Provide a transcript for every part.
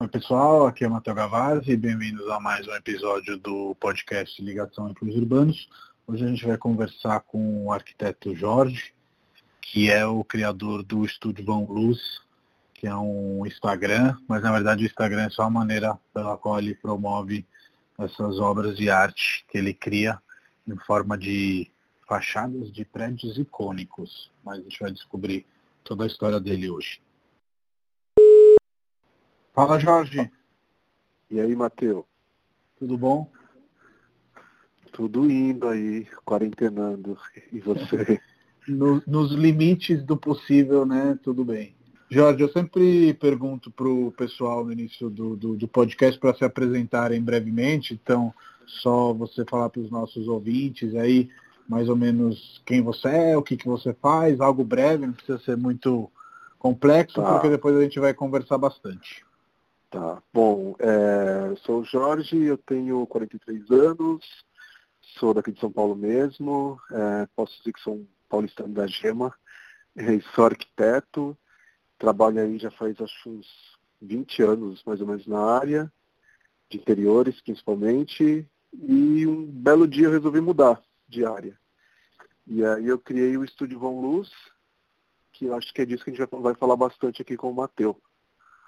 Oi pessoal, aqui é Matheus Gavazzi, bem-vindos a mais um episódio do podcast Ligação entre os Urbanos. Hoje a gente vai conversar com o arquiteto Jorge, que é o criador do Estúdio Vão Luz, que é um Instagram, mas na verdade o Instagram é só a maneira pela qual ele promove essas obras de arte que ele cria em forma de fachadas de prédios icônicos. Mas a gente vai descobrir toda a história dele hoje. Fala, Jorge. E aí, Matheus? Tudo bom? Tudo indo aí, quarentenando. E você? no, nos limites do possível, né? Tudo bem. Jorge, eu sempre pergunto para o pessoal no início do, do, do podcast para se apresentarem brevemente, então só você falar para os nossos ouvintes aí mais ou menos quem você é, o que, que você faz, algo breve, não precisa ser muito complexo, tá. porque depois a gente vai conversar bastante. Tá. Bom, é, sou o Jorge, eu tenho 43 anos, sou daqui de São Paulo mesmo, é, posso dizer que sou um paulistano da Gema, é, sou arquiteto, trabalho aí já faz acho uns 20 anos mais ou menos na área, de interiores principalmente, e um belo dia eu resolvi mudar de área. E aí eu criei o Estúdio Von Luz, que acho que é disso que a gente vai falar bastante aqui com o Matheus.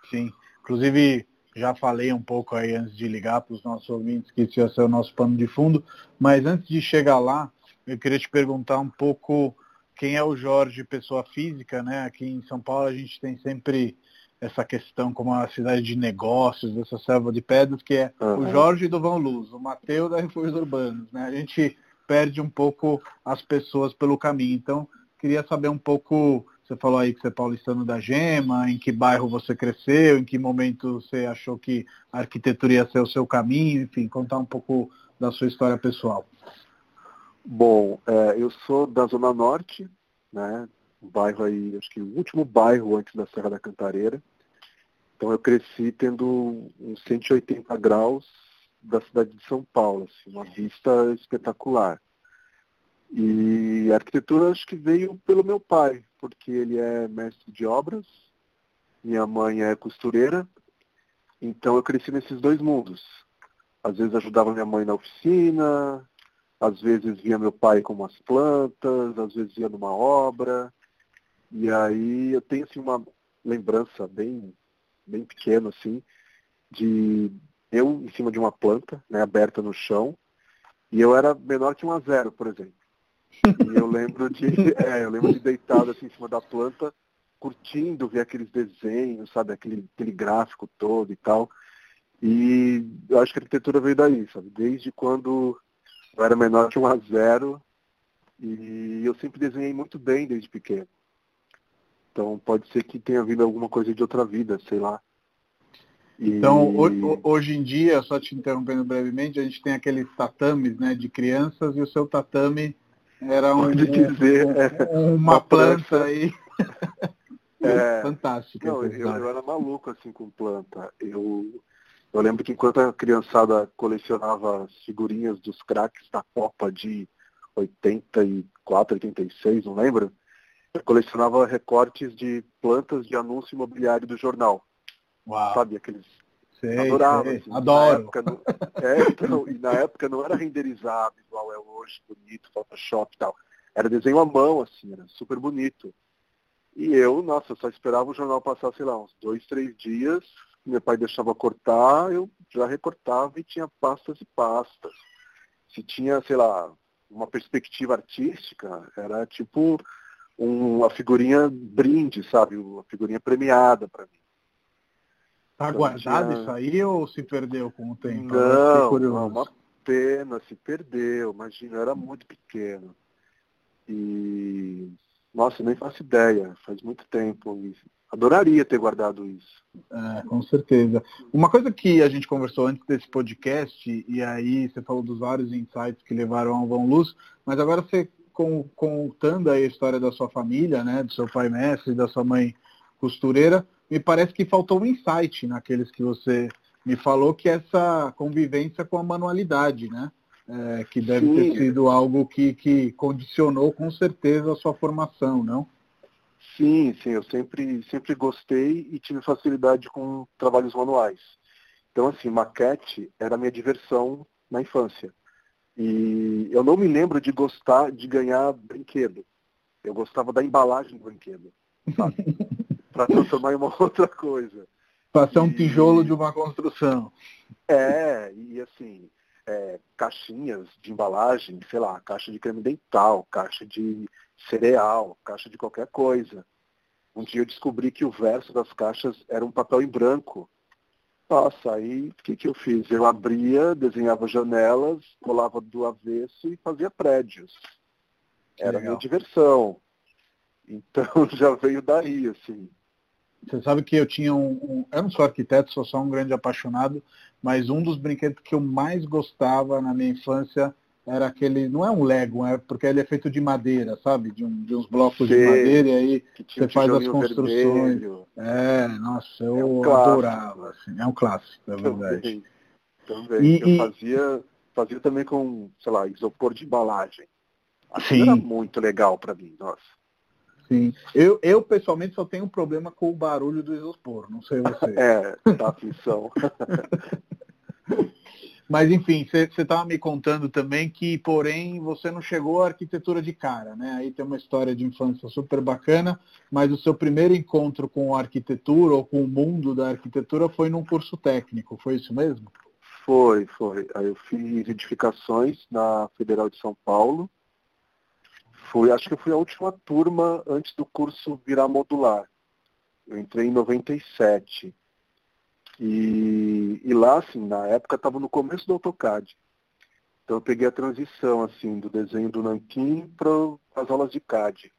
Sim. Inclusive, já falei um pouco aí antes de ligar para os nossos ouvintes que isso ia ser o nosso pano de fundo, mas antes de chegar lá, eu queria te perguntar um pouco quem é o Jorge, pessoa física, né? Aqui em São Paulo a gente tem sempre essa questão como a cidade de negócios, dessa selva de pedras, que é uhum. o Jorge do Vão Luz, o Mateus da Refúgios Urbanos, né? A gente perde um pouco as pessoas pelo caminho. Então, queria saber um pouco você falou aí que você é paulistano da Gema, em que bairro você cresceu, em que momento você achou que a arquitetura ia ser o seu caminho, enfim, contar um pouco da sua história pessoal. Bom, é, eu sou da Zona Norte, né? Bairro aí, acho que o último bairro antes da Serra da Cantareira. Então eu cresci tendo uns 180 graus da cidade de São Paulo, assim, uma vista espetacular. E a arquitetura acho que veio pelo meu pai, porque ele é mestre de obras, minha mãe é costureira, então eu cresci nesses dois mundos. Às vezes ajudava minha mãe na oficina, às vezes via meu pai com umas plantas, às vezes ia numa obra. E aí eu tenho assim uma lembrança bem, bem pequena assim, de eu em cima de uma planta, né, aberta no chão, e eu era menor que um a zero, por exemplo. E eu lembro de, é, eu lembro de deitado assim em cima da planta, curtindo ver aqueles desenhos, sabe, aquele, aquele gráfico todo e tal. E eu acho que a arquitetura veio daí, sabe? Desde quando eu era menor que um a zero e eu sempre desenhei muito bem desde pequeno. Então pode ser que tenha vindo alguma coisa de outra vida, sei lá. Então, hoje em dia, só te interrompendo brevemente, a gente tem aqueles tatames né, de crianças e o seu tatame era um, dizer, um, uma, uma planta, planta aí. É, Fantástico. Não, eu, eu, era maluco assim com planta. Eu, eu lembro que enquanto a criançada colecionava as figurinhas dos craques da Copa de 84, 86, não lembro? Eu colecionava recortes de plantas de anúncio imobiliário do jornal. Uau. Sabe, aqueles Sei, Adorava. Sei. Assim, Adoro. Época, não, é, então, e na época não era renderizado igual hoje, bonito, Photoshop e tal. Era desenho à mão, assim, era super bonito. E eu, nossa, só esperava o jornal passar, sei lá, uns dois, três dias. Meu pai deixava cortar, eu já recortava e tinha pastas e pastas. Se tinha, sei lá, uma perspectiva artística, era tipo um, uma figurinha brinde, sabe? Uma figurinha premiada para mim. Tá guardado isso aí ou se perdeu com o tempo? Não, não, uma pena, se perdeu. Imagina, era muito pequeno. E, nossa, nem faço ideia, faz muito tempo. Adoraria ter guardado isso. É, com certeza. Uma coisa que a gente conversou antes desse podcast, e aí você falou dos vários insights que levaram ao Vão Luz, mas agora você contando aí a história da sua família, né, do seu pai mestre, da sua mãe costureira, me parece que faltou um insight naqueles que você me falou, que essa convivência com a manualidade, né? É, que deve Sim. ter sido algo que, que condicionou com certeza a sua formação, não? Sim, sim, eu sempre, sempre gostei e tive facilidade com trabalhos manuais. Então, assim, maquete era a minha diversão na infância. E eu não me lembro de gostar de ganhar brinquedo. Eu gostava da embalagem do brinquedo, Para transformar em uma outra coisa. Para ser um tijolo de uma construção. É, e assim, é, caixinhas de embalagem, sei lá, caixa de creme dental, caixa de cereal, caixa de qualquer coisa. Um dia eu descobri que o verso das caixas era um papel em branco. Nossa, aí o que, que eu fiz? Eu abria, desenhava janelas, colava do avesso e fazia prédios. Era minha diversão. Então já veio daí, assim. Você sabe que eu tinha um, um, Eu não sou arquiteto, sou só um grande apaixonado, mas um dos brinquedos que eu mais gostava na minha infância era aquele. Não é um Lego, é porque ele é feito de madeira, sabe? De, um, de uns blocos Sei, de madeira e aí você faz as construções. Vermelho. É, nossa, eu é um adorava, assim, é um clássico, é verdade. Também. também. E, eu e... Fazia, fazia também com, sei lá, isopor de embalagem. Aquilo era muito legal para mim, nossa. Sim. Eu, eu, pessoalmente, só tenho um problema com o barulho do isopor, não sei você. é, tá aflição. Mas, enfim, você estava me contando também que, porém, você não chegou à arquitetura de cara, né? Aí tem uma história de infância super bacana, mas o seu primeiro encontro com a arquitetura ou com o mundo da arquitetura foi num curso técnico, foi isso mesmo? Foi, foi. Aí eu fiz edificações na Federal de São Paulo, Fui, acho que eu fui a última turma antes do curso virar modular. Eu entrei em 97. E, e lá, assim, na época estava no começo do AutoCAD. Então eu peguei a transição, assim, do desenho do Nankin para as aulas de CAD.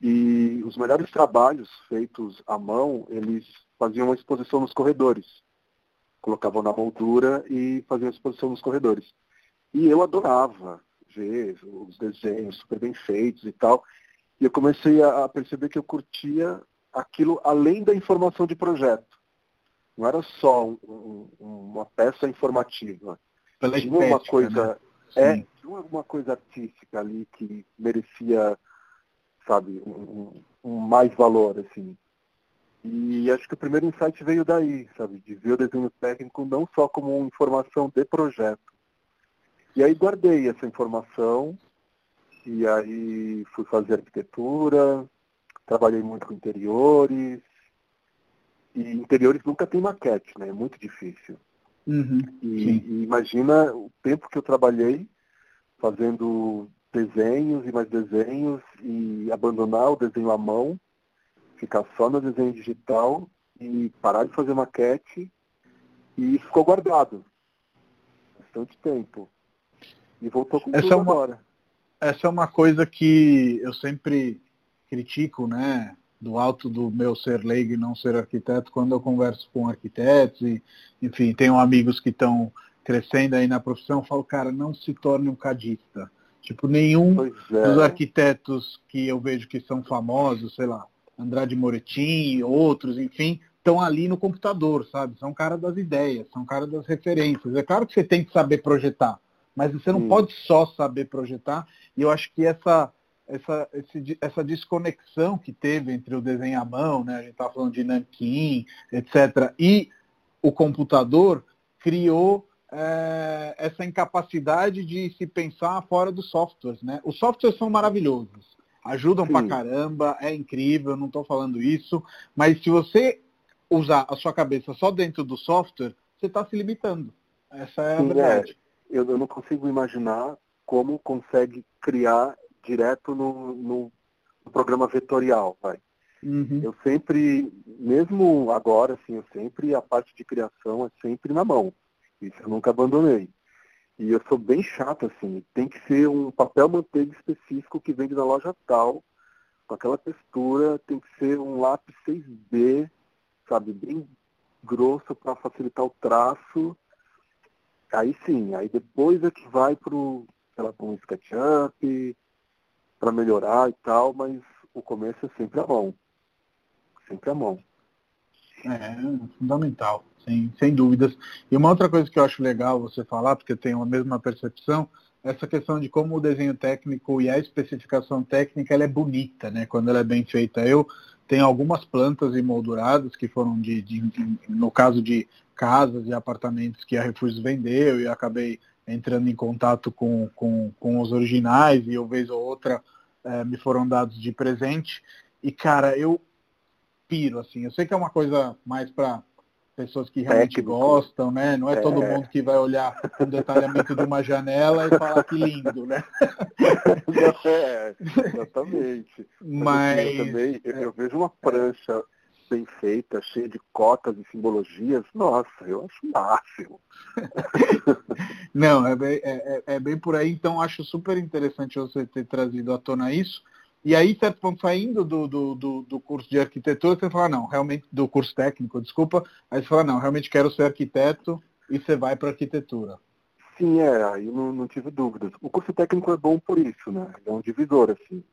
E os melhores trabalhos feitos à mão, eles faziam uma exposição nos corredores. Colocavam na moldura e faziam exposição nos corredores. E eu adorava ver os desenhos super bem feitos e tal. E eu comecei a perceber que eu curtia aquilo além da informação de projeto. Não era só um, uma peça informativa. Pela tinha estética, uma coisa, né? é, tinha uma coisa artística ali que merecia, sabe, um, um mais valor, assim. E acho que o primeiro insight veio daí, sabe, de ver o desenho técnico não só como informação de projeto, e aí guardei essa informação e aí fui fazer arquitetura, trabalhei muito com interiores. E interiores nunca tem maquete, né? É muito difícil. Uhum, e, e, imagina o tempo que eu trabalhei fazendo desenhos e mais desenhos e abandonar o desenho à mão, ficar só no desenho digital e parar de fazer maquete e ficou guardado bastante tempo. E voltou com essa tudo é uma, agora. Essa é uma coisa que eu sempre critico, né? Do alto do meu ser leigo e não ser arquiteto, quando eu converso com arquitetos e, enfim, tenho amigos que estão crescendo aí na profissão, eu falo, cara, não se torne um cadista. Tipo, nenhum é. dos arquitetos que eu vejo que são famosos, sei lá, Andrade Moretti, outros, enfim, estão ali no computador, sabe? São cara das ideias, são cara das referências. É claro que você tem que saber projetar, mas você não pode só saber projetar. E eu acho que essa, essa, esse, essa desconexão que teve entre o desenho à mão, né, a gente estava falando de Nankin, etc., e o computador, criou é, essa incapacidade de se pensar fora dos softwares. Né? Os softwares são maravilhosos, ajudam Sim. pra caramba, é incrível, não estou falando isso, mas se você usar a sua cabeça só dentro do software, você está se limitando. Essa é a Sim, é. verdade. Eu, eu não consigo imaginar como consegue criar direto no, no, no programa vetorial, vai. Uhum. Eu sempre, mesmo agora, assim, eu sempre, a parte de criação é sempre na mão. Isso eu nunca abandonei. E eu sou bem chato, assim, tem que ser um papel manteiga específico que vende na loja tal, com aquela textura, tem que ser um lápis 6B, sabe, bem grosso para facilitar o traço Aí sim, aí depois é que vai para um SketchUp, para melhorar e tal, mas o começo é sempre a mão. Sempre a mão. É, fundamental, sem, sem dúvidas. E uma outra coisa que eu acho legal você falar, porque eu tenho a mesma percepção, essa questão de como o desenho técnico e a especificação técnica ela é bonita, né? Quando ela é bem feita. Eu tenho algumas plantas emolduradas que foram de, de, de no caso de casas e apartamentos que a Refúgios vendeu e acabei entrando em contato com, com, com os originais e uma vez ou outra é, me foram dados de presente. E, cara, eu piro, assim. Eu sei que é uma coisa mais para pessoas que realmente Técnico. gostam, né? Não é, é, todo mundo que vai olhar o detalhamento de uma janela e falar que lindo, né? é, exatamente. Mas, eu, também, eu, eu vejo uma prancha bem feita, cheia de cotas e simbologias, nossa, eu acho máximo. Não, é bem, é, é, é bem por aí, então acho super interessante você ter trazido à tona isso. E aí, certo ponto, saindo do, do, do, do, curso de arquitetura, você fala, não, realmente, do curso técnico, desculpa, aí você fala, não, realmente quero ser arquiteto, e você vai para arquitetura. Sim, é, aí não, não tive dúvidas. O curso técnico é bom por isso, né? É um divisor, assim.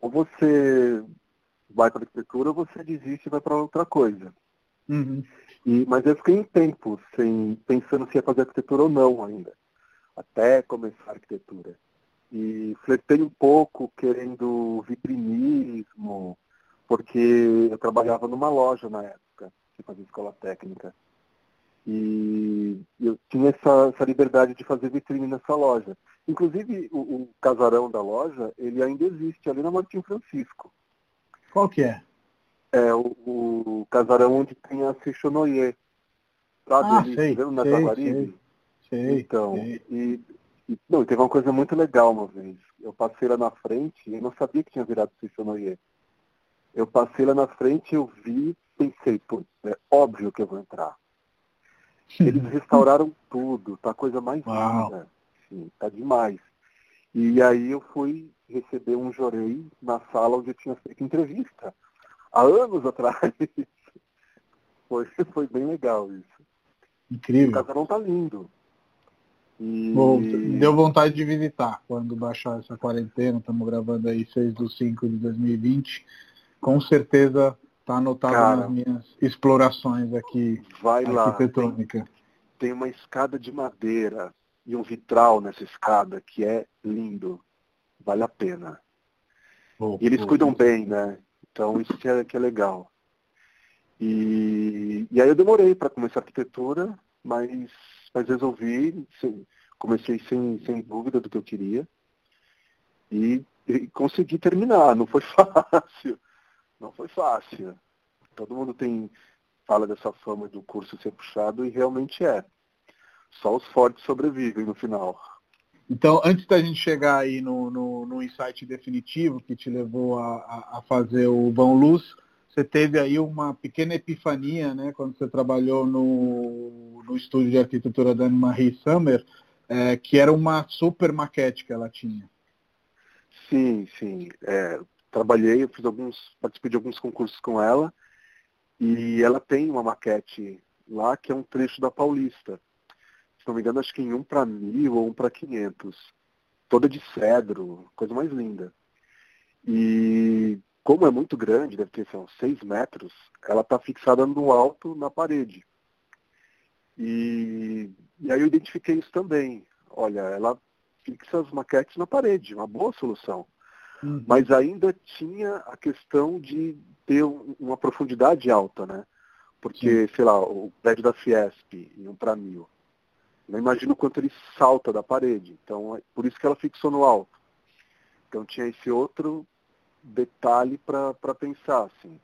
Ou você vai para arquitetura, você desiste e vai para outra coisa. Uhum. E, mas eu fiquei em tempo sem, pensando se ia fazer arquitetura ou não ainda, até começar a arquitetura. E flertei um pouco querendo vitrinismo, porque eu trabalhava numa loja na época, que fazia escola técnica. E eu tinha essa, essa liberdade de fazer vitrine nessa loja. Inclusive, o, o casarão da loja, ele ainda existe ali na Martim Francisco. Qual que é? É o, o casarão onde tem a Seixonoye. Sabe ah, ali, sei, vendo na sei, sei, sei, Então, sei. E, e, não, teve uma coisa muito legal uma vez. Eu passei lá na frente e não sabia que tinha virado Seixonoye. Eu passei lá na frente, eu vi, pensei, putz, é óbvio que eu vou entrar. Eles restauraram tudo, tá a coisa mais linda. Sim, tá demais. E aí eu fui receber um jorei na sala onde eu tinha feito entrevista. Há anos atrás. foi, foi bem legal isso. Incrível. O casarão tá lindo. E... Bom, deu vontade de visitar quando baixar essa quarentena. Estamos gravando aí 6 de 5 de 2020. Com certeza está anotado Cara, nas minhas explorações aqui vai arquitetônica. Lá, tem, tem uma escada de madeira e um vitral nessa escada que é lindo. Vale a pena. Oh, e eles oh, cuidam oh. bem, né? Então isso que é, que é legal. E, e aí eu demorei para começar arquitetura, mas, mas resolvi, comecei sem, sem dúvida do que eu queria. E, e consegui terminar, não foi fácil. Não foi fácil. Todo mundo tem fala dessa fama do curso ser puxado e realmente é. Só os fortes sobrevivem no final. Então, antes da gente chegar aí no, no, no insight definitivo que te levou a, a, fazer o Vão Luz, você teve aí uma pequena epifania, né, quando você trabalhou no, no estúdio de arquitetura da Anne-Marie Summer, é, que era uma super maquete que ela tinha. Sim, sim. É, trabalhei, fiz alguns, participei de alguns concursos com ela, e ela tem uma maquete lá que é um trecho da Paulista se não me engano, acho que em um para mil ou um para quinhentos. Toda de cedro, coisa mais linda. E como é muito grande, deve ter uns seis metros, ela está fixada no alto na parede. E, e aí eu identifiquei isso também. Olha, ela fixa as maquetes na parede, uma boa solução. Uhum. Mas ainda tinha a questão de ter uma profundidade alta, né? Porque, Sim. sei lá, o prédio da Fiesp, em um para mil, não imagino o quanto ele salta da parede. Então, é por isso que ela fixou no alto. Então tinha esse outro detalhe para pensar. Assim.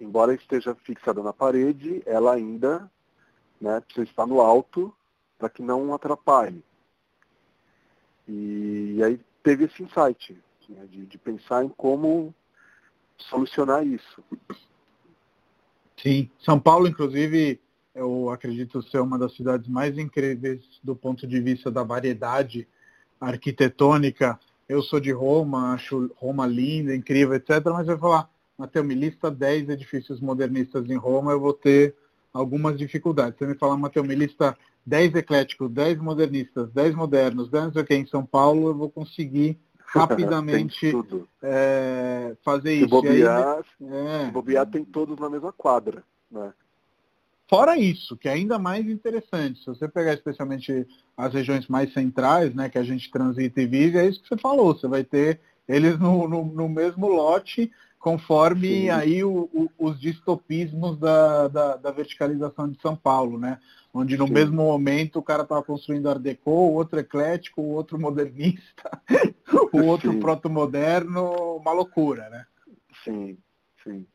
Embora esteja fixada na parede, ela ainda né, precisa estar no alto para que não atrapalhe. E, e, aí teve esse insight né, de, de pensar em como solucionar isso. Sim, São Paulo, inclusive, eu acredito ser uma das cidades mais incríveis do ponto de vista da variedade arquitetônica. Eu sou de Roma, acho Roma linda, incrível, etc. Mas eu vou falar, Matheus, me lista 10 edifícios modernistas em Roma, eu vou ter algumas dificuldades. Você me fala, Matheus, me lista 10 ecléticos, 10 modernistas, 10 modernos, 10 não sei o que, em São Paulo, eu vou conseguir rapidamente é, fazer se isso. Bobear, aí, é, se bobear tem todos na mesma quadra. Né? Fora isso, que é ainda mais interessante, se você pegar especialmente as regiões mais centrais, né, que a gente transita e vive, é isso que você falou, você vai ter eles no, no, no mesmo lote, conforme Sim. aí o, o, os distopismos da, da, da, verticalização de São Paulo, né? Onde no Sim. mesmo momento o cara estava construindo Art Deco, o outro eclético, o outro modernista, o outro proto-moderno, uma loucura, né? Sim, sim.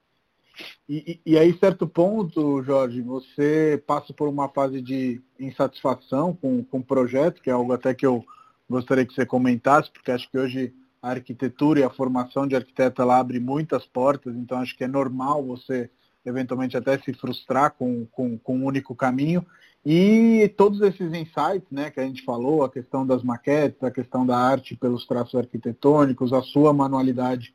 E, e, aí, certo ponto, Jorge, você passa por uma fase de insatisfação com, com o projeto, que é algo até que eu gostaria que você comentasse, porque acho que hoje a arquitetura e a formação de arquiteto ela abre muitas portas, então acho que é normal você eventualmente até se frustrar com, com, com um único caminho. E todos esses insights né, que a gente falou, a questão das maquetes, a questão da arte pelos traços arquitetônicos, a sua manualidade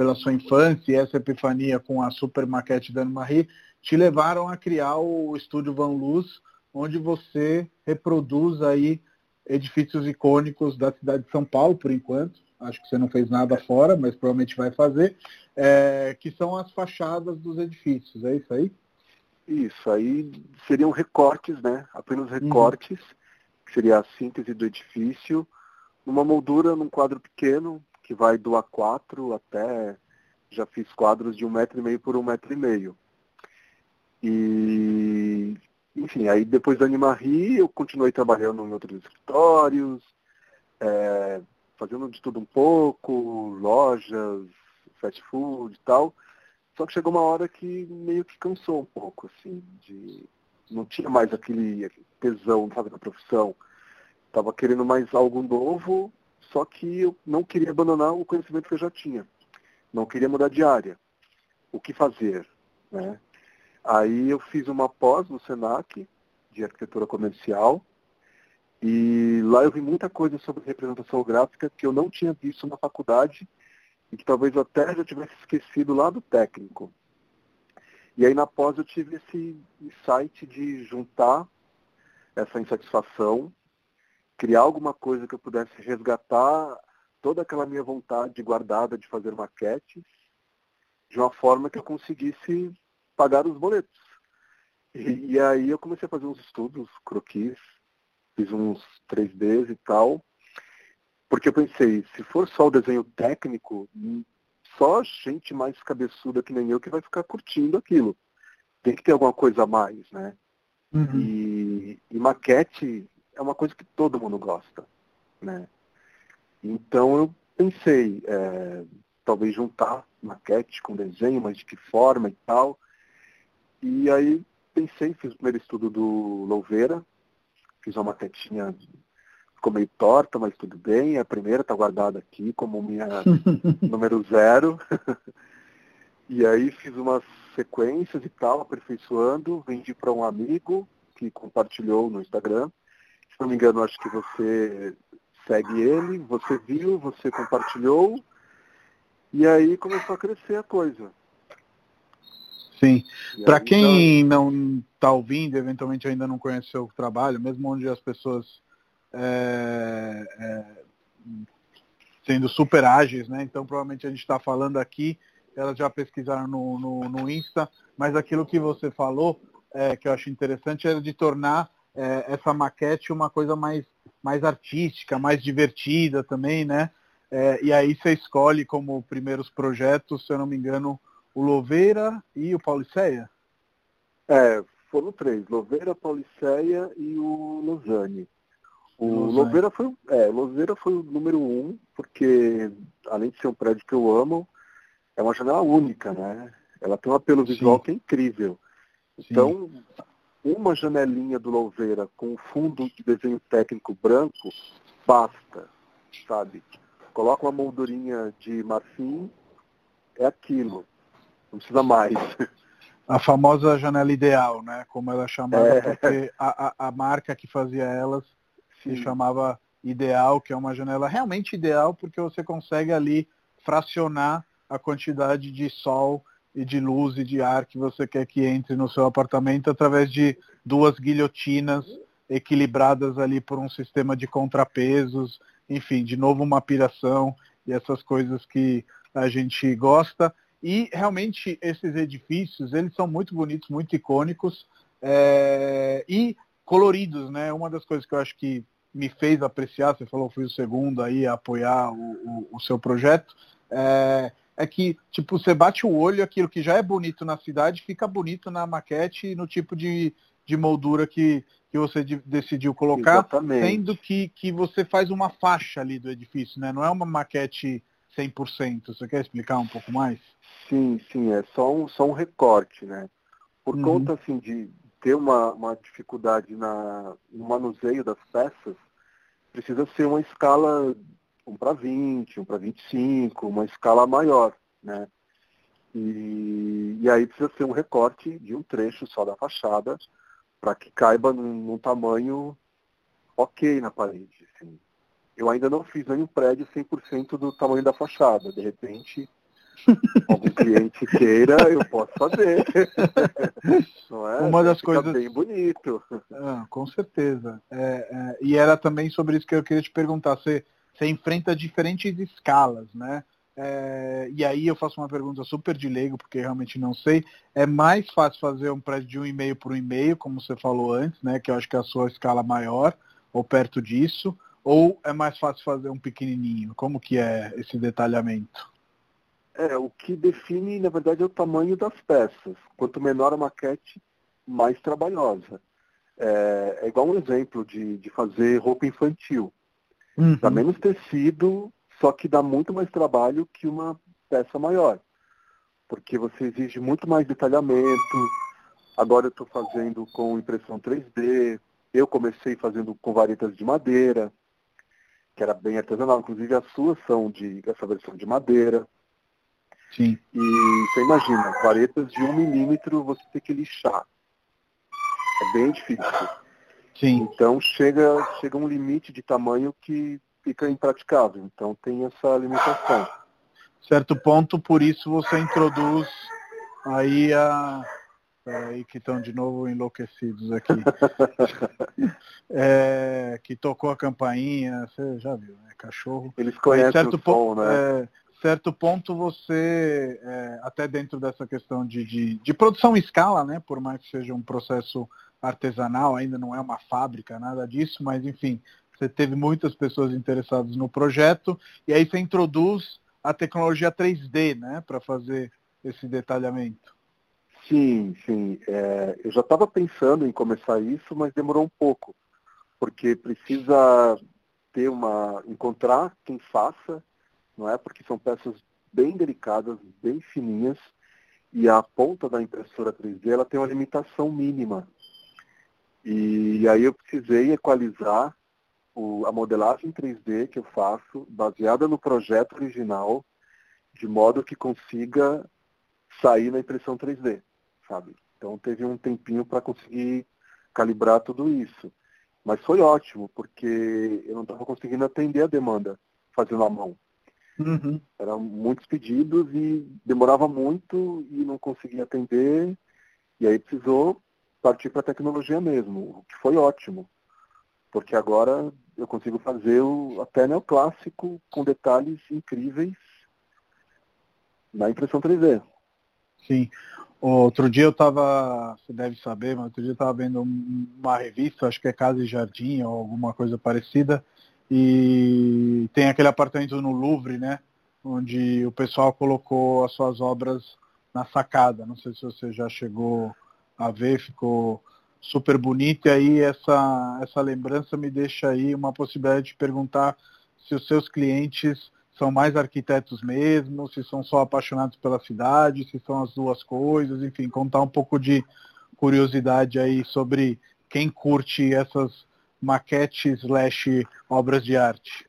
pela sua infância e essa epifania com a super maquete da Marie te levaram a criar o estúdio Van Luz, onde você reproduz aí edifícios icônicos da cidade de São Paulo, por enquanto. Acho que você não fez nada fora, mas provavelmente vai fazer, é, que são as fachadas dos edifícios. É isso aí? Isso, aí seriam recortes, né? Apenas uhum. recortes, uhum. que seria a síntese do edifício, numa moldura, num quadro pequeno, que vai do A4 até. Já fiz quadros de um metro e meio por um metro e meio. E, enfim, aí depois da Animarri eu continuei trabalhando em outros escritórios, é, fazendo de tudo um pouco, lojas, fast food e tal. Só que chegou uma hora que meio que cansou um pouco, assim, de. Não tinha mais aquele, aquele tesão, sabe, da profissão. Estava querendo mais algo novo só que eu não queria abandonar o conhecimento que eu já tinha. Não queria mudar de área. O que fazer? Né? Aí eu fiz uma pós no SENAC, de arquitetura comercial, e lá eu vi muita coisa sobre representação gráfica que eu não tinha visto na faculdade e que talvez até já tivesse esquecido lá do técnico. E aí na pós eu tive esse insight de juntar essa insatisfação criar alguma coisa que eu pudesse resgatar toda aquela minha vontade guardada de fazer maquetes de uma forma que eu conseguisse pagar os boletos. E, e aí eu comecei a fazer uns estudos, croquis, fiz uns 3Ds e tal, porque eu pensei, se for só o desenho técnico, só gente mais cabeçuda que nem eu que vai ficar curtindo aquilo. Tem que ter alguma coisa a mais, né? Uhum. E, e maquete é uma coisa que todo mundo gosta. Né? Então eu pensei, é, talvez juntar maquete com desenho, mas de que forma e tal. E aí pensei, fiz o primeiro estudo do Louveira, fiz uma maquetinha, ficou meio torta, mas tudo bem. A primeira está guardada aqui como minha número zero. e aí fiz umas sequências e tal, aperfeiçoando, vendi para um amigo que compartilhou no Instagram não me engano, acho que você segue ele, você viu, você compartilhou, e aí começou a crescer a coisa. Sim. Para quem tá... não está ouvindo, eventualmente ainda não conhece o trabalho, mesmo onde as pessoas é, é, sendo super ágeis, né? Então provavelmente a gente está falando aqui, elas já pesquisaram no, no, no, Insta, mas aquilo que você falou, é, que eu acho interessante, era de tornar é, essa maquete uma coisa mais, mais artística, mais divertida também, né? É, e aí você escolhe como primeiros projetos, se eu não me engano, o Louveira e o Pauliceia? É, foram três, Louveira, Pauliceia e o Lausanne. O Louveira foi, é, Louveira foi o número um, porque além de ser um prédio que eu amo, é uma janela única, né? Ela tem um apelo visual Sim. que é incrível. Então, Sim uma janelinha do Louveira com fundo de desenho técnico branco, basta, sabe? Coloca uma moldurinha de marfim, é aquilo. Não precisa mais. A famosa janela ideal, né? Como ela chamava, é. porque a, a, a, marca que fazia elas Sim. se chamava ideal, que é uma janela realmente ideal, porque você consegue ali fracionar a quantidade de sol e de luz e de ar que você quer que entre no seu apartamento através de duas guilhotinas equilibradas ali por um sistema de contrapesos, enfim, de novo uma piração e essas coisas que a gente gosta. E realmente esses edifícios, eles são muito bonitos, muito icônicos. É, e coloridos, né? Uma das coisas que eu acho que me fez apreciar, você falou fui o segundo aí a apoiar o, o, o seu projeto, é, é, que, tipo, você bate o olho, aquilo que já é bonito na cidade fica bonito na maquete e no tipo de, de moldura que, que você de, decidiu colocar, Exatamente. sendo que, que você faz uma faixa ali do edifício, né? Não é uma maquete 100%. Você quer explicar um pouco mais? Sim, sim, é só um, só um recorte, né? Por uhum. conta, assim, de ter uma, uma dificuldade na, no manuseio das peças, precisa ser uma escala 1 para 20, 1 para 25, uma escala maior, né? E, e aí precisa ser um recorte de um trecho só da fachada para que caiba num, num, tamanho ok na parede. Assim. Eu ainda não fiz nenhum prédio 100% do tamanho da fachada. De repente, algum cliente queira, eu posso fazer. Não é? Uma das Fica coisas bem bonito. Ah, com certeza. É, é, e era também sobre isso que eu queria te perguntar. Você, você enfrenta diferentes escalas, né? É, e aí eu faço uma pergunta super de leigo, porque realmente não sei. É mais fácil fazer um prédio de um e-mail por um e-mail, como você falou antes, né? Que eu acho que é a sua escala maior, ou perto disso, ou é mais fácil fazer um pequenininho? Como que é esse detalhamento? É, o que define, na verdade, é o tamanho das peças. Quanto menor a maquete, mais trabalhosa. É, é igual um exemplo de, de fazer roupa infantil. Uhum. Dá menos tecido, só que dá muito mais trabalho que uma peça maior. Porque você exige muito mais detalhamento. Agora eu estou fazendo com impressão 3D. Eu comecei fazendo com varetas de madeira, que era bem artesanal. Inclusive as suas são de essa versão de madeira. Sim. E você imagina, varetas de um milímetro você tem que lixar. É bem difícil. Sim. Então chega, chega um limite de tamanho que fica impraticável. Então tem essa limitação. Certo ponto, por isso você introduz aí a. Peraí que estão de novo enlouquecidos aqui. é, que tocou a campainha, você já viu, né? Cachorro. Eles conhecem certo o som, né? É, certo ponto você, é, até dentro dessa questão de, de, de, produção em escala, né, por mais que seja um processo artesanal, ainda não é uma fábrica, nada disso, mas enfim, você teve muitas pessoas interessadas no projeto, e aí você introduz a tecnologia 3D, né, para fazer esse detalhamento. Sim, sim. É, eu já estava pensando em começar isso, mas demorou um pouco, porque precisa ter uma, encontrar quem faça não é? Porque são peças bem delicadas, bem fininhas, e a ponta da impressora 3D ela tem uma limitação mínima. E aí eu precisei equalizar o, a modelagem 3D que eu faço, baseada no projeto original, de modo que consiga sair na impressão 3D, sabe? Então teve um tempinho para conseguir calibrar tudo isso. Mas foi ótimo, porque eu não estava conseguindo atender a demanda fazendo a mão. Uhum. Eram muitos pedidos e demorava muito e não conseguia atender. E aí precisou partir para a tecnologia mesmo, o que foi ótimo. Porque agora eu consigo fazer o, até neoclássico com detalhes incríveis na impressão 3D. Sim. Outro dia eu estava, você deve saber, mas outro dia eu estava vendo uma revista, acho que é Casa e Jardim ou alguma coisa parecida, e tem aquele apartamento no Louvre, né? Onde o pessoal colocou as suas obras na sacada. Não sei se você já chegou a ver, ficou super bonito. E aí essa, essa lembrança me deixa aí uma possibilidade de perguntar se os seus clientes são mais arquitetos mesmo, se são só apaixonados pela cidade, se são as duas coisas, enfim, contar um pouco de curiosidade aí sobre quem curte essas maquete slash obras de arte?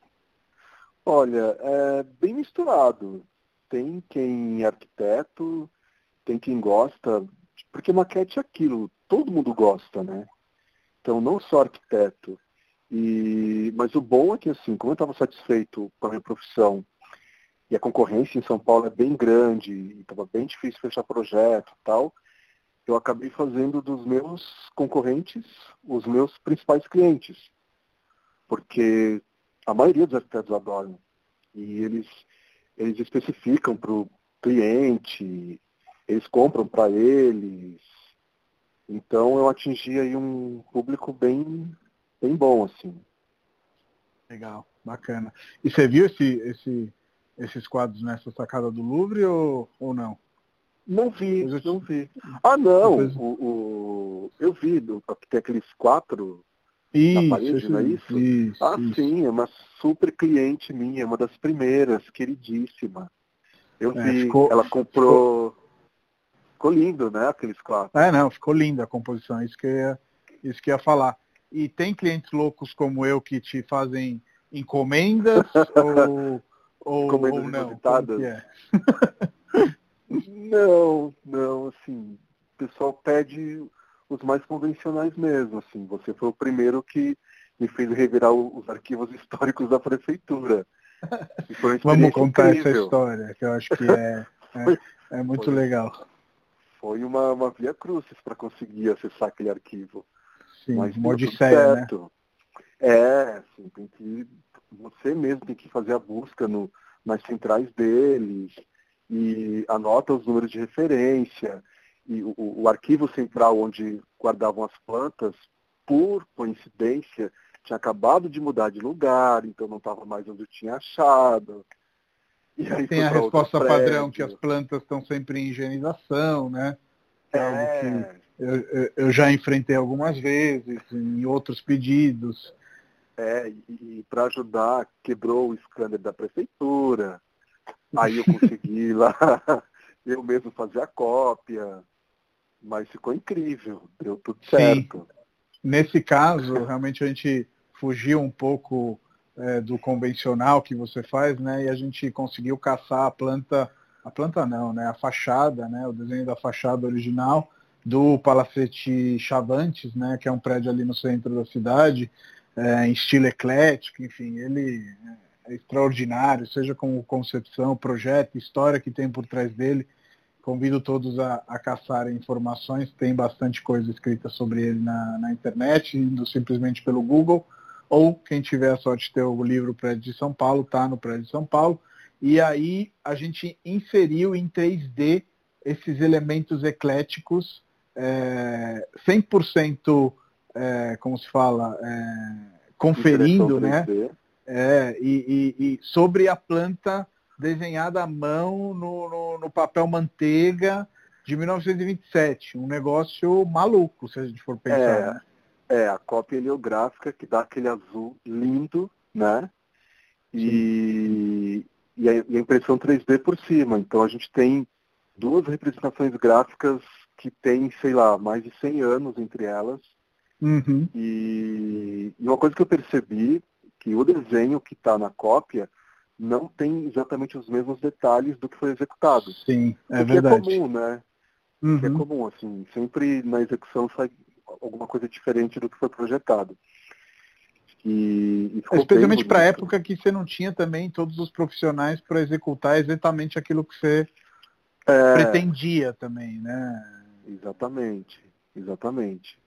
Olha, é bem misturado. Tem quem é arquiteto, tem quem gosta, porque maquete é aquilo, todo mundo gosta, né? Então não só arquiteto. E, mas o bom é que assim, como eu estava satisfeito com a minha profissão e a concorrência em São Paulo é bem grande, e estava bem difícil fechar projeto e tal, eu acabei fazendo dos meus concorrentes os meus principais clientes. Porque a maioria dos arquitetos adoram. E eles, eles especificam para o cliente, eles compram para eles. Então eu atingi aí um público bem, bem bom, assim. Legal, bacana. E você viu esse, esse, esses quadros nessa sacada do Louvre ou, ou não? Não vi, eu... não vi. Ah, não, Depois... o, o, eu vi, do, tem aqueles quatro isso, na parede, isso, não é isso? isso ah, isso. sim, é uma super cliente minha, uma das primeiras, queridíssima. Eu é, vi, ficou, ela comprou. Ficou... ficou... lindo, né? Aqueles quatro. É, não, ficou linda a composição, isso que eu ia, isso que ia falar. E tem clientes loucos como eu que te fazem encomendas ou, ou, encomendas ou não? É? não, não, assim, o pessoal pede os mais convencionais mesmo, assim. Você foi o primeiro que me fez revirar os arquivos históricos da prefeitura. Vamos contar incrível. essa história, que eu acho que é, é, é muito foi, legal. Foi uma, uma via crucis para conseguir acessar aquele arquivo. Sim, Mas uma odisseia, né? É, assim, tem que, você mesmo tem que fazer a busca no, nas centrais deles e anota os números de referência. E o, o arquivo central onde guardavam as plantas, por coincidência, tinha acabado de mudar de lugar, então não estava mais onde eu tinha achado. Tem a resposta padrão que as plantas estão sempre em higienização, né? É, é algo que eu, eu, já enfrentei algumas vezes, em outros pedidos. É, e, e para ajudar, quebrou o scanner da prefeitura. Aí eu consegui lá, eu mesmo fazer a cópia. Mas ficou incrível, deu tudo certo. Sim. Nesse caso, realmente a gente fugiu um pouco é, do convencional que você faz, né? E a gente conseguiu caçar a planta, a planta não, né? A fachada, né? O desenho da fachada original do Palacete Chavantes, né? Que é um prédio ali no centro da cidade, é, em estilo eclético, enfim, ele é extraordinário, seja com concepção, projeto, história que tem por trás dele. Convido todos a, a caçarem informações, tem bastante coisa escrita sobre ele na, na internet, indo simplesmente pelo Google, ou quem tiver a sorte de ter o livro Prédio de São Paulo, está no Prédio de São Paulo. E aí a gente inseriu em 3D esses elementos ecléticos, é, 100%, é, como se fala, é, conferindo, né? É, e, e, e sobre a planta desenhada à mão no, no, no, papel manteiga de 1927. Um negócio maluco, se a gente for pensar. É, a cópia heliográfica que dá aquele azul lindo, né? E, e a, e, a, impressão 3D por cima. Então a gente tem duas representações gráficas que têm, sei lá, mais de 100 anos entre elas. Uhum. E, e uma coisa que eu percebi, que o desenho que está na cópia, não tem exatamente os mesmos detalhes do que foi executado. Sim, é o que verdade. é comum, né? Uhum. Que é comum, assim, sempre na execução sai alguma coisa diferente do que foi projetado. E, e Especialmente para a época que você não tinha também todos os profissionais para executar exatamente aquilo que você é... pretendia também, né? Exatamente, exatamente.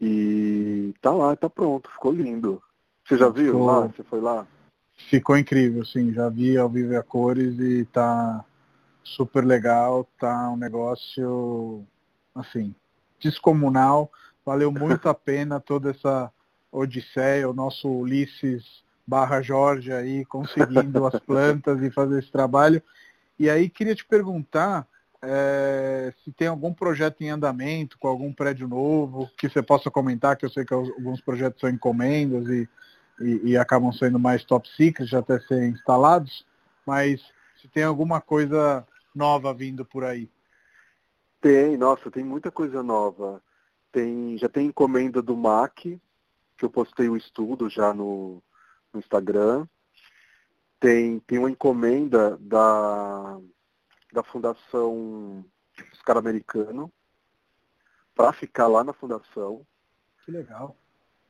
E tá lá, tá pronto, ficou lindo. Você já viu ficou... lá? Você foi lá? Ficou incrível, sim. Já vi ao vivo a cores e tá super legal. Tá um negócio, assim, descomunal. Valeu muito a pena toda essa odisseia, o nosso Ulisses barra Jorge aí conseguindo as plantas e fazer esse trabalho. E aí queria te perguntar é, se tem algum projeto em andamento com algum prédio novo que você possa comentar, que eu sei que alguns projetos são encomendas e e, e acabam sendo mais top secret até serem instalados, mas se tem alguma coisa nova vindo por aí. Tem, nossa, tem muita coisa nova. Tem, já tem encomenda do MAC, que eu postei o estudo já no, no Instagram. Tem, tem uma encomenda da, da Fundação Oscar Americano para ficar lá na fundação. Que legal.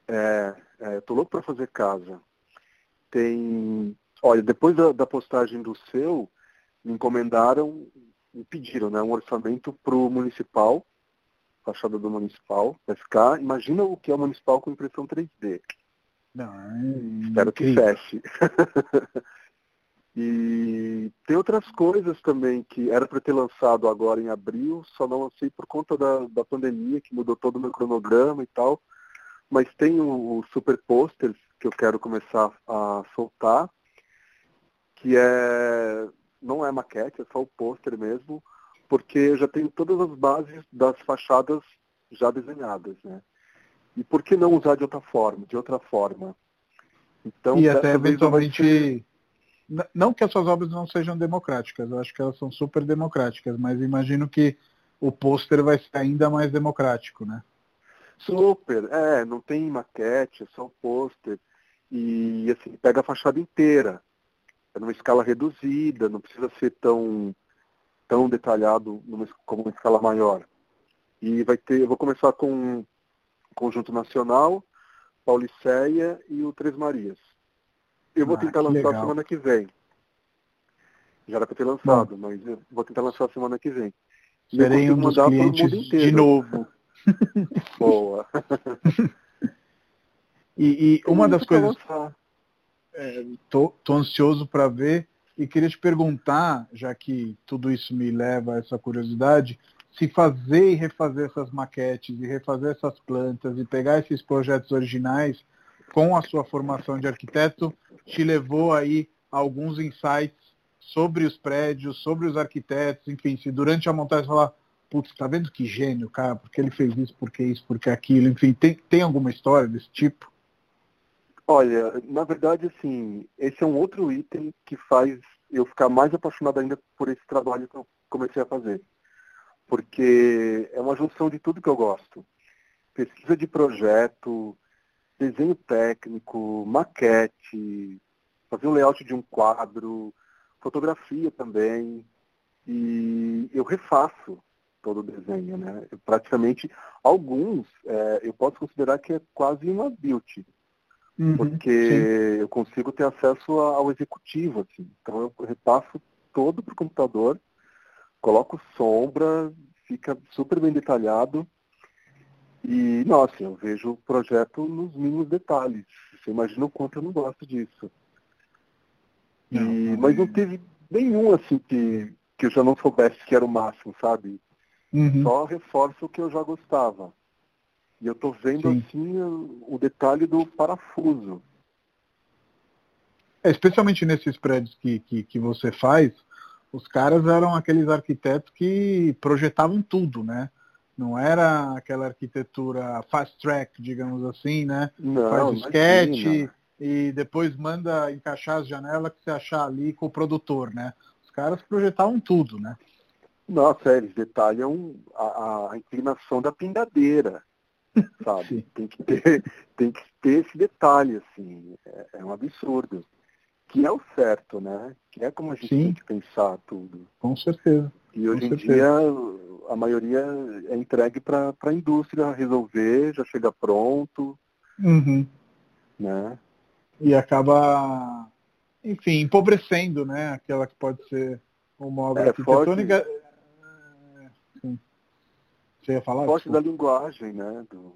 É, é, tô louco para fazer casa. Tem, olha, depois da, da, postagem do seu, me encomendaram, me pediram, né, um orçamento para o municipal, fachada do municipal, vai ficar. Imagina o que é o municipal com impressão 3D. Não, é Espero que feche. E tem outras coisas também que era para ter lançado agora em abril, só não lancei por conta da, da pandemia, que mudou todo o meu cronograma e tal. Mas tem o, o super posters que eu quero começar a soltar, que é não é maquete, é só o pôster mesmo, porque eu já tenho todas as bases das fachadas já desenhadas, né? E por que não usar de outra forma, de outra forma? Então, e até eventualmente não que as suas obras não sejam democráticas, eu acho que elas são super democráticas, mas imagino que o pôster vai ser ainda mais democrático, né? Super, é, não tem maquete, é só o pôster. E assim, pega a fachada inteira. É numa escala reduzida, não precisa ser tão, tão detalhado numa, como uma escala maior. E vai ter, eu vou começar com Conjunto Nacional, Pauliceia e o Três Marias. Eu vou ah, tentar lançar legal. semana que vem. Já era para ter lançado, Bom. mas eu vou tentar lançar semana que vem. Serei um dos clientes de novo. Boa. e, e uma das coisas... É, tô, tô ansioso para ver e queria te perguntar, já que tudo isso me leva a essa curiosidade, se fazer e refazer essas maquetes e refazer essas plantas e pegar esses projetos originais com a sua formação de arquiteto te levou aí a alguns insights sobre os prédios, sobre os arquitetos, enfim, se durante a montagem falar, putz, tá vendo que gênio, cara, porque ele fez isso, porque isso, porque aquilo, enfim, tem, tem alguma história desse tipo? Olha, na verdade, assim, esse é um outro item que faz eu ficar mais apaixonado ainda por esse trabalho que eu comecei a fazer. Porque é uma junção de tudo que eu gosto. Pesquisa de projeto, desenho técnico, maquete, fazer um layout de um quadro, fotografia também. E eu refaço todo o desenho, né? Eu, praticamente, alguns é, eu posso considerar que é quase uma beauty. Uhum, porque sim. eu consigo ter acesso ao executivo, assim. Então eu repasso todo para o computador, coloco sombra, fica super bem detalhado e, nossa, eu vejo o projeto nos mínimos detalhes. Você imagina o quanto eu não gosto disso. E, não, mas não teve nenhum, assim, que, que eu já não soubesse que era o máximo, sabe? Uhum. Só reforça o que eu já gostava. E eu estou vendo, Sim. assim, o, detalhe do parafuso. É, especialmente nesses prédios que, que, que você faz, os caras eram aqueles arquitetos que projetavam tudo, né? Não era aquela arquitetura fast track, digamos assim, né? Não, Faz o sketch e depois manda encaixar as janelas que você achar ali com o produtor, né? Os caras projetavam tudo, né? Nossa, é, eles detalham a, a inclinação da pindadeira, sabe? tem, que ter, tem que ter esse detalhe, assim. É, é, um absurdo. Que é o certo, né? Que é como a gente Sim. tem que pensar tudo. Com certeza. E hoje em dia a maioria é entregue para a indústria resolver, já chega pronto. Uhum. Né? E acaba, enfim, empobrecendo, né? Aquela que pode ser uma obra é, arquitetônica. Sim. Você ia falar? Forte da linguagem, né? Do,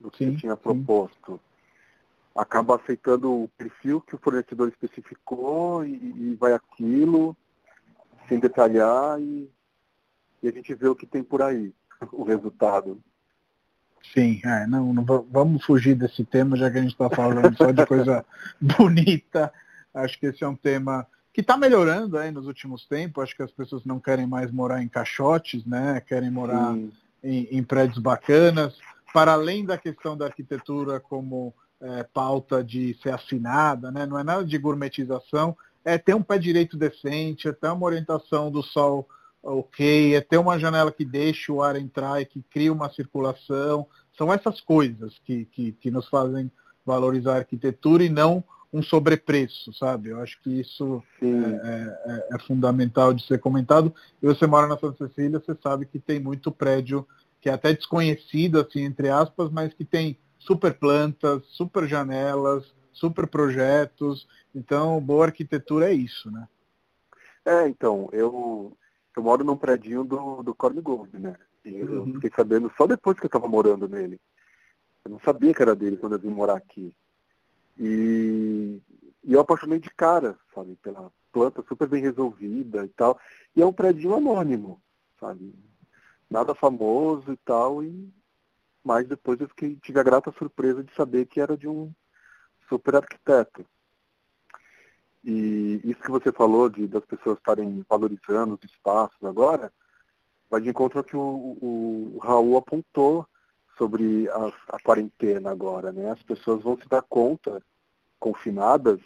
do que sim, você tinha proposto. Sim. Acaba aceitando o perfil que o fornecedor especificou e, e vai aquilo, sem detalhar e e a gente vê o que tem por aí, o resultado. Sim, é, não, não, vamos fugir desse tema, já que a gente está falando só de coisa bonita. Acho que esse é um tema que está melhorando aí nos últimos tempos. Acho que as pessoas não querem mais morar em caixotes, né? Querem morar em, em, prédios bacanas. Para além da questão da arquitetura como é, pauta de ser assinada, né? Não é nada de gourmetização, é ter um pé direito decente, é ter uma orientação do sol ok, é ter uma janela que deixe o ar entrar e que cria uma circulação. São essas coisas que, que, que nos fazem valorizar a arquitetura e não um sobrepreço, sabe? Eu acho que isso é, é, é, fundamental de ser comentado. E você mora na Santa Cecília, você sabe que tem muito prédio que é até desconhecido, assim, entre aspas, mas que tem super plantas, super janelas, super projetos. Então, boa arquitetura é isso, né? É, então, eu eu moro num prédio do, do Corne Gold, né? E eu uhum. fiquei sabendo só depois que eu estava morando nele. Eu não sabia que era dele quando eu vim morar aqui. E, e eu apaixonei de cara, sabe, pela, planta super bem resolvida e tal. E é um prédio anônimo, sabe? Nada famoso e tal, e mas depois eu fiquei, tive a grata surpresa de saber que era de um super arquiteto. E isso que você falou de das pessoas estarem valorizando os espaços agora, vai de encontro ao que o, o Raul apontou sobre a, a, quarentena agora, né? As pessoas vão se dar conta, confinadas,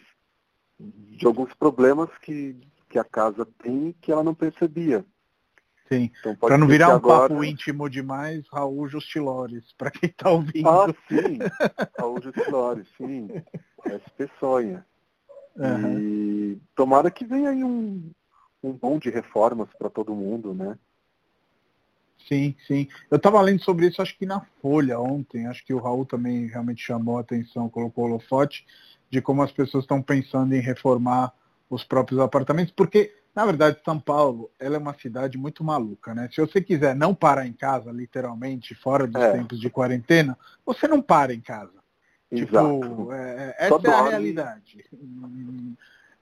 de alguns problemas que, que a casa tem que ela não percebia. Sim. Então, para não virar um agora... papo íntimo demais, Raul Justilores, para quem está ouvindo. Ah, sim. Raul Justilores, sim. SP Sonha. Uhum. E tomara que venha aí um, um bom de reformas para todo mundo, né? Sim, sim. Eu estava lendo sobre isso, acho que na Folha ontem, acho que o Raul também realmente chamou a atenção, colocou o holofote, de como as pessoas estão pensando em reformar os próprios apartamentos, porque, na verdade, São Paulo, ela é uma cidade muito maluca, né? Se você quiser não parar em casa, literalmente, fora dos é. tempos de quarentena, você não para em casa. Tipo, Exato. Tipo, é, essa só é a realidade.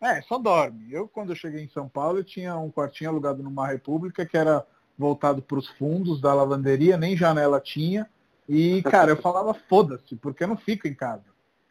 É, só dorme. Eu, quando eu cheguei em São Paulo, eu tinha um quartinho alugado numa república que era voltado para os fundos da lavanderia, nem janela tinha. E, cara, eu falava foda-se, porque eu não fico em casa.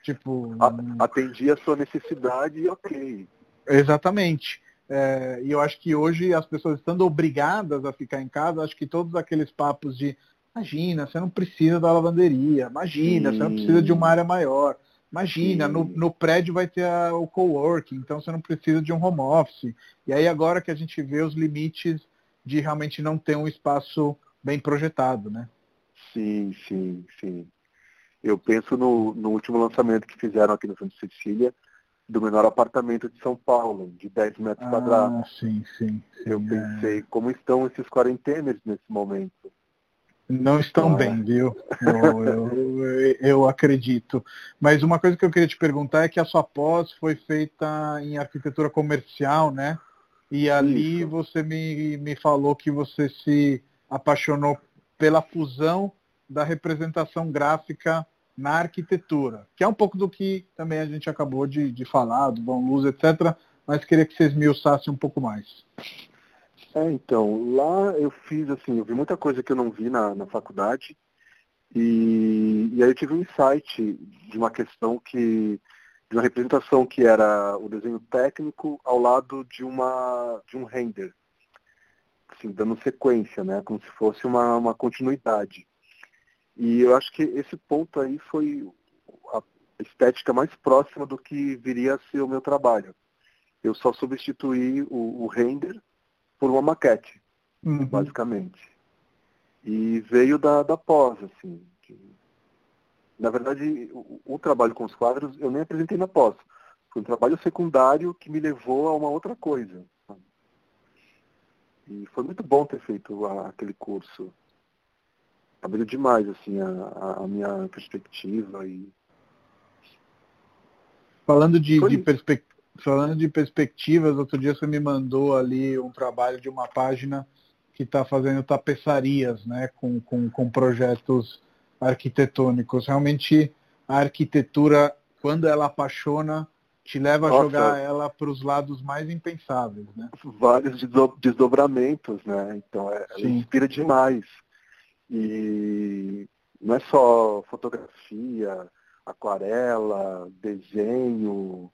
Tipo. Atendia a sua necessidade e ok. Exatamente. É, e eu acho que hoje as pessoas estando obrigadas a ficar em casa, acho que todos aqueles papos de imagina, você não precisa da lavanderia, imagina, Sim. você não precisa de uma área maior. Imagina, no, no, prédio vai ter a, o coworking, então você não precisa de um home office. E aí agora que a gente vê os limites de realmente não ter um espaço bem projetado, né? Sim, sim, sim. Eu penso no, no último lançamento que fizeram aqui no Santa Cecília, do menor apartamento de São Paulo, de 10 metros ah, quadrados. Sim, sim, sim, Eu é. pensei, como estão esses quarentenas nesse momento? Não estão ah. bem, viu? Eu, eu, eu, acredito. Mas uma coisa que eu queria te perguntar é que a sua pós foi feita em arquitetura comercial, né? E ali Isso. você me, me falou que você se apaixonou pela fusão da representação gráfica na arquitetura, que é um pouco do que também a gente acabou de, de falar, do Bom Luz, etc. Mas queria que vocês me esmiuçassem um pouco mais. É, então, lá eu fiz assim, eu vi muita coisa que eu não vi na, na faculdade, e, e aí eu tive um insight de uma questão que de uma representação que era o desenho técnico ao lado de uma de um render, assim, dando sequência, né, como se fosse uma, uma continuidade. E eu acho que esse ponto aí foi a estética mais próxima do que viria a ser o meu trabalho. Eu só substituí o, o render por uma maquete, uhum. basicamente. E veio da, da pós, assim, na verdade, o, o, trabalho com os quadros eu nem apresentei na pós. Foi um trabalho secundário que me levou a uma outra coisa. E foi muito bom ter feito a, aquele curso. Abriu demais assim, a, a minha perspectiva. E... Falando de, de. Falando de perspectivas, outro dia você me mandou ali um trabalho de uma página que está fazendo tapeçarias, né, com, com, com projetos arquitetônicos. Realmente a arquitetura, quando ela apaixona, te leva Nossa, a jogar ela para os lados mais impensáveis, né? Vários desdobramentos, né? Então é, ela inspira demais. E não é só fotografia, aquarela, desenho,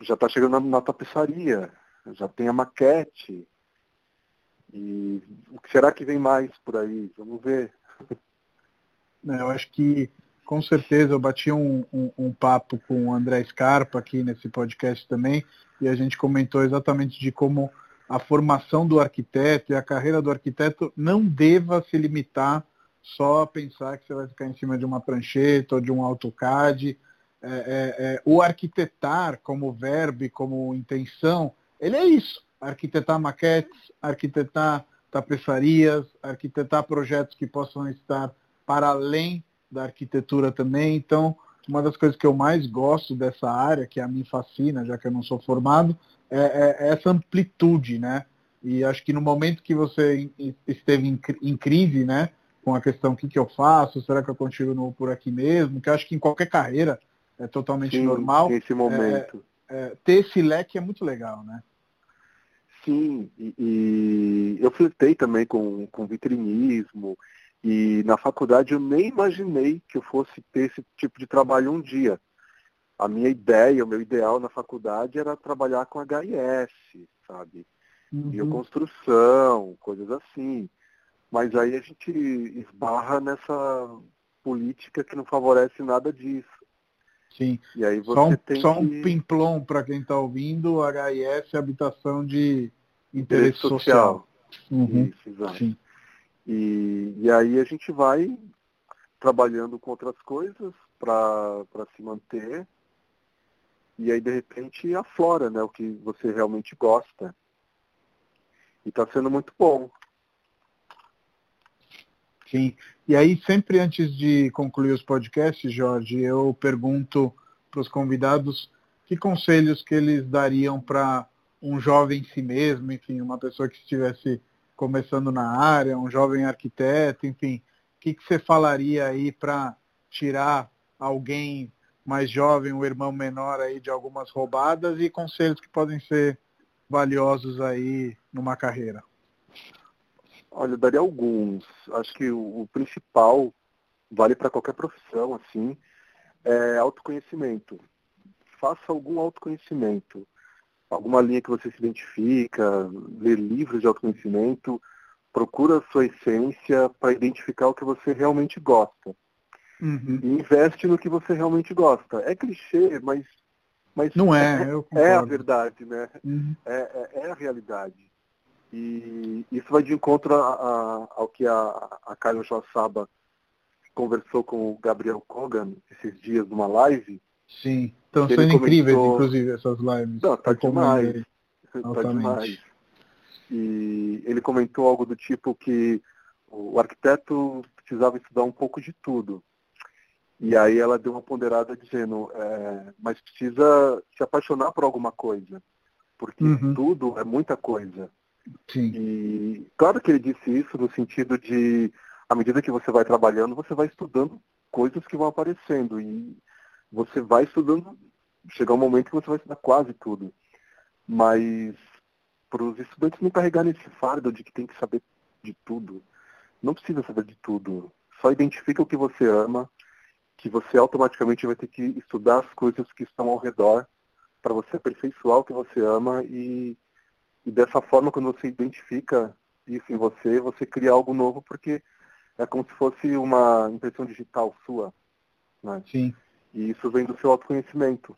já está chegando na, na tapeçaria, já tem a maquete. E o que será que vem mais por aí? Vamos ver. Né? Eu acho que, com certeza, eu bati um, um, um, papo com o André Scarpa aqui nesse podcast também, e a gente comentou exatamente de como a formação do arquiteto e a carreira do arquiteto não deva se limitar só a pensar que você vai ficar em cima de uma prancheta ou de um AutoCAD. É, é, é, o arquitetar como verbo como intenção, ele é isso. Arquitetar maquetes, arquitetar tapeçarias, arquitetar projetos que possam estar para além da arquitetura também. Então, uma das coisas que eu mais gosto dessa área, que a mim fascina, já que eu não sou formado, é, é, é essa amplitude, né? E acho que no momento que você esteve em, em crise, né, com a questão o que, que eu faço, será que eu continuo por aqui mesmo, que eu acho que em qualquer carreira é totalmente Sim, normal. Nesse momento. É, é, ter esse leque é muito legal, né? Sim, e, e eu flertei também com, com vitrinismo, e na faculdade eu nem imaginei que eu fosse ter esse tipo de trabalho um dia. A minha ideia, o meu ideal na faculdade era trabalhar com HIS, sabe? Uhum. Bioconstrução, coisas assim. Mas aí a gente esbarra nessa política que não favorece nada disso. Sim. E aí você só um, tem só que... um pimplom para quem está ouvindo, HIS é habitação de interesse, social. social. Uhum. Isso, exato. Sim. E, e aí a gente vai trabalhando com outras coisas para se manter. E aí de repente aflora né, o que você realmente gosta. E está sendo muito bom. Sim. E aí, sempre antes de concluir os podcasts, Jorge, eu pergunto para os convidados que conselhos que eles dariam para um jovem em si mesmo, enfim, uma pessoa que estivesse começando na área, um jovem arquiteto, enfim, o que, que você falaria aí para tirar alguém mais jovem, um irmão menor aí de algumas roubadas e conselhos que podem ser valiosos aí numa carreira? Olha, eu daria alguns. Acho que o, o principal vale para qualquer profissão, assim, é autoconhecimento. Faça algum autoconhecimento. Alguma linha que você se identifica, ler livros de autoconhecimento, procura a sua essência para identificar o que você realmente gosta. Uhum. E investe no que você realmente gosta. É clichê, mas, mas não é, é, é a verdade, né? Uhum. É, é, é a realidade. E isso vai de encontro a, a, ao que a, a Caio Joaçaba conversou com o Gabriel Kogan esses dias numa live. Sim, estão sendo comentou... incríveis, inclusive, essas lives. Não, tá demais. Tá demais. E ele comentou algo do tipo que o arquiteto precisava estudar um pouco de tudo. E aí ela deu uma ponderada dizendo, é, mas precisa se apaixonar por alguma coisa, porque uhum. tudo é muita coisa. Sim. E claro que ele disse isso no sentido de, à medida que você vai trabalhando, você vai estudando coisas que vão aparecendo. E você vai estudando, chegar um momento que você vai estudar quase tudo. Mas para os estudantes não carregar nesse fardo de que tem que saber de tudo. Não precisa saber de tudo. Só identifica o que você ama, que você automaticamente vai ter que estudar as coisas que estão ao redor para você aperfeiçoar o que você ama e e dessa forma, quando você identifica isso em você, você cria algo novo, porque é como se fosse uma impressão digital sua. Né? Sim. E isso vem do seu autoconhecimento.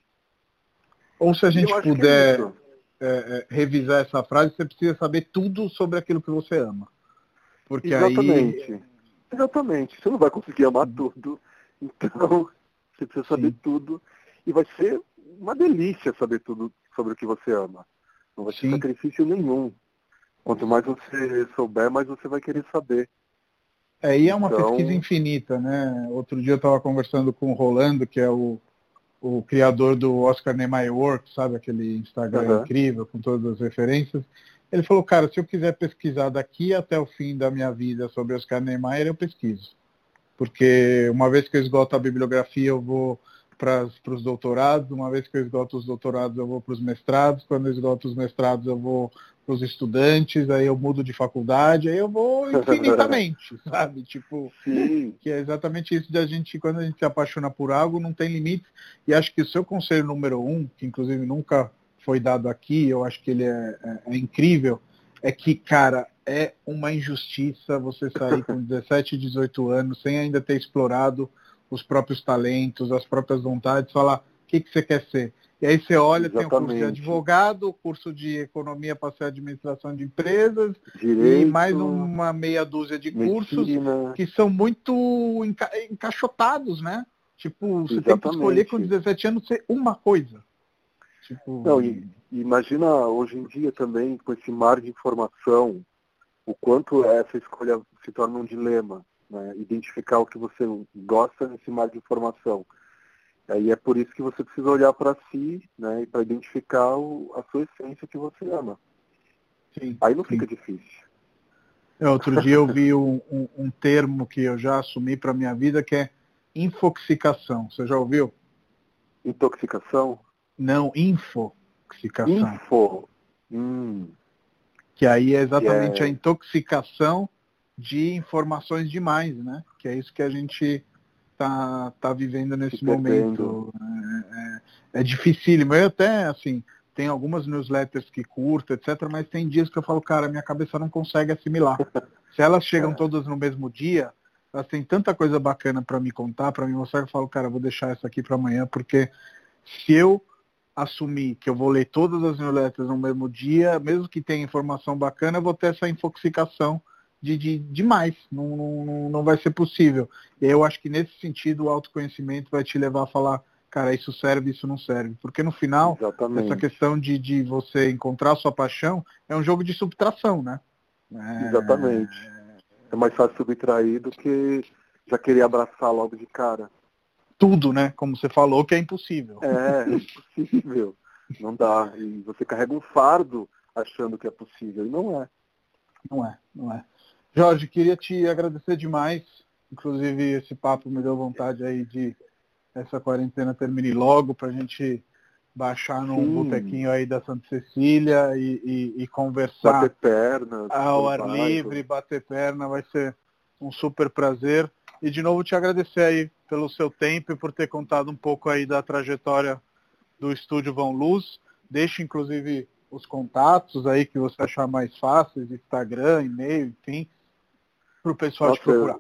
Ou se a gente é puder é é, revisar essa frase, você precisa saber tudo sobre aquilo que você ama. Porque Exatamente. Aí... Exatamente. Você não vai conseguir amar uhum. tudo. Então, você precisa saber Sim. tudo. E vai ser uma delícia saber tudo sobre o que você ama. Não vai ter sacrifício nenhum. Quanto mais você souber, mais você vai querer saber. É, e é uma então... pesquisa infinita, né? Outro dia eu estava conversando com o Rolando, que é o, o criador do Oscar Niemeyer Works, sabe? Aquele Instagram uhum. incrível, com todas as referências. Ele falou, cara, se eu quiser pesquisar daqui até o fim da minha vida sobre Oscar Niemeyer, eu pesquiso. Porque uma vez que eu esgoto a bibliografia, eu vou para os doutorados, uma vez que eu esgoto os doutorados, eu vou para os mestrados, quando eu esgoto os mestrados, eu vou para os estudantes, aí eu mudo de faculdade, aí eu vou infinitamente, sabe? Tipo, Sim. que é exatamente isso de a gente, quando a gente se apaixona por algo, não tem limite. E acho que o seu conselho número um, que inclusive nunca foi dado aqui, eu acho que ele é, é, é incrível, é que, cara, é uma injustiça você sair com 17, 18 anos sem ainda ter explorado os próprios talentos, as próprias vontades, falar o que, que você quer ser. E aí você olha, Exatamente. tem o curso de advogado, o curso de economia para ser administração de empresas Direito, e mais uma meia dúzia de cursos medicina. que são muito enca encaixotados, né? Tipo, você Exatamente. tem que escolher com 17 anos ser uma coisa. Tipo... Não, e, imagina hoje em dia também, com esse mar de informação, o quanto essa escolha se torna um dilema né? identificar o que você gosta nesse mar de informação. Aí é por isso que você precisa olhar para si né, e para identificar o, a sua essência que você ama. Sim, Aí não sim. fica difícil. É, outro dia eu vi um, um, um termo que eu já assumi para minha vida que é infoxicação. Você já ouviu? Intoxicação? Não, infoxicação. Info. Hum. Que aí é exatamente é... a intoxicação de informações demais, né? Que é isso que a gente tá, tá vivendo nesse momento. É, é, é dificílimo. Eu até, assim, tem algumas newsletters que curto, etc., mas tem dias que eu falo, cara, minha cabeça não consegue assimilar. Se elas chegam é. todas no mesmo dia, elas têm tanta coisa bacana para me contar, para me mostrar, que eu falo, cara, eu vou deixar isso aqui para amanhã, porque se eu assumir que eu vou ler todas as newsletters no mesmo dia, mesmo que tenha informação bacana, eu vou ter essa infoxicação de, de demais. Não, não, não vai ser possível. Eu acho que nesse sentido o autoconhecimento vai te levar a falar, cara, isso serve, isso não serve. Porque no final, Exatamente. essa questão de, de você encontrar a sua paixão é um jogo de subtração, né? É... Exatamente. É mais fácil subtrair do que já querer abraçar logo de cara. Tudo, né? Como você falou, que é impossível. É, é impossível. não dá. E você carrega um fardo achando que é possível. E não é. Não é, não é. Jorge, queria te agradecer demais. Inclusive, esse papo me deu vontade aí de essa quarentena termine logo para a gente baixar num Sim. botequinho aí da Santa Cecília e, e, e conversar bater perna, ao ar livre, bater perna, vai ser um super prazer. E de novo te agradecer aí pelo seu tempo e por ter contado um pouco aí da trajetória do Estúdio Vão Luz. Deixe inclusive os contatos aí que você achar mais fáceis, Instagram, e-mail, enfim, para o pessoal Nossa, te procurar.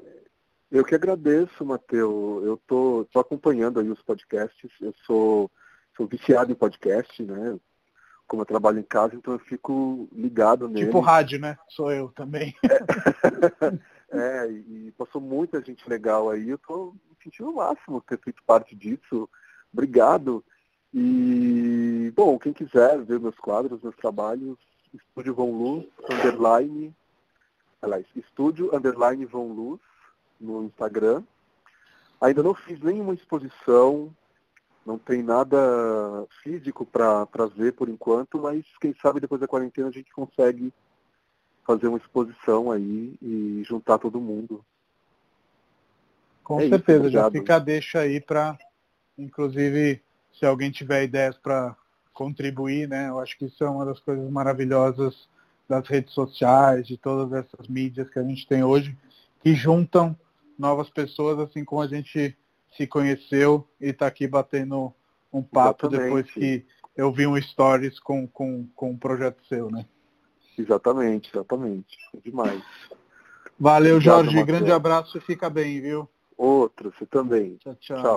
Eu, eu que agradeço, Matheus. Eu tô, tô acompanhando aí os podcasts. Eu sou, sou viciado em podcast, né? Como eu trabalho em casa, então eu fico ligado nele. Tipo rádio, né? Sou eu também. É, é e passou muita gente legal aí. Eu tô me sentindo o máximo ter feito parte disso. Obrigado. E, bom, quem quiser ver meus quadros, meus trabalhos, Estúdio Von Luz, underline aliás, estúdio underline Von Luz no Instagram. Ainda não fiz nenhuma exposição, não tem nada físico para ver por enquanto, mas quem sabe depois da quarentena a gente consegue fazer uma exposição aí e juntar todo mundo. Com é certeza, isso, já fica a deixa aí para, inclusive, se alguém tiver ideias para contribuir, né? Eu acho que isso é uma das coisas maravilhosas das redes sociais, de todas essas mídias que a gente tem hoje, que juntam novas pessoas, assim como a gente se conheceu e está aqui batendo um papo Exatamente. depois que eu vi um stories com, com, com um projeto seu, né? Exatamente, exatamente. Demais. Valeu, Obrigado, Jorge. Grande abraço e fica bem, viu? Outro, você também. tchau. tchau. tchau.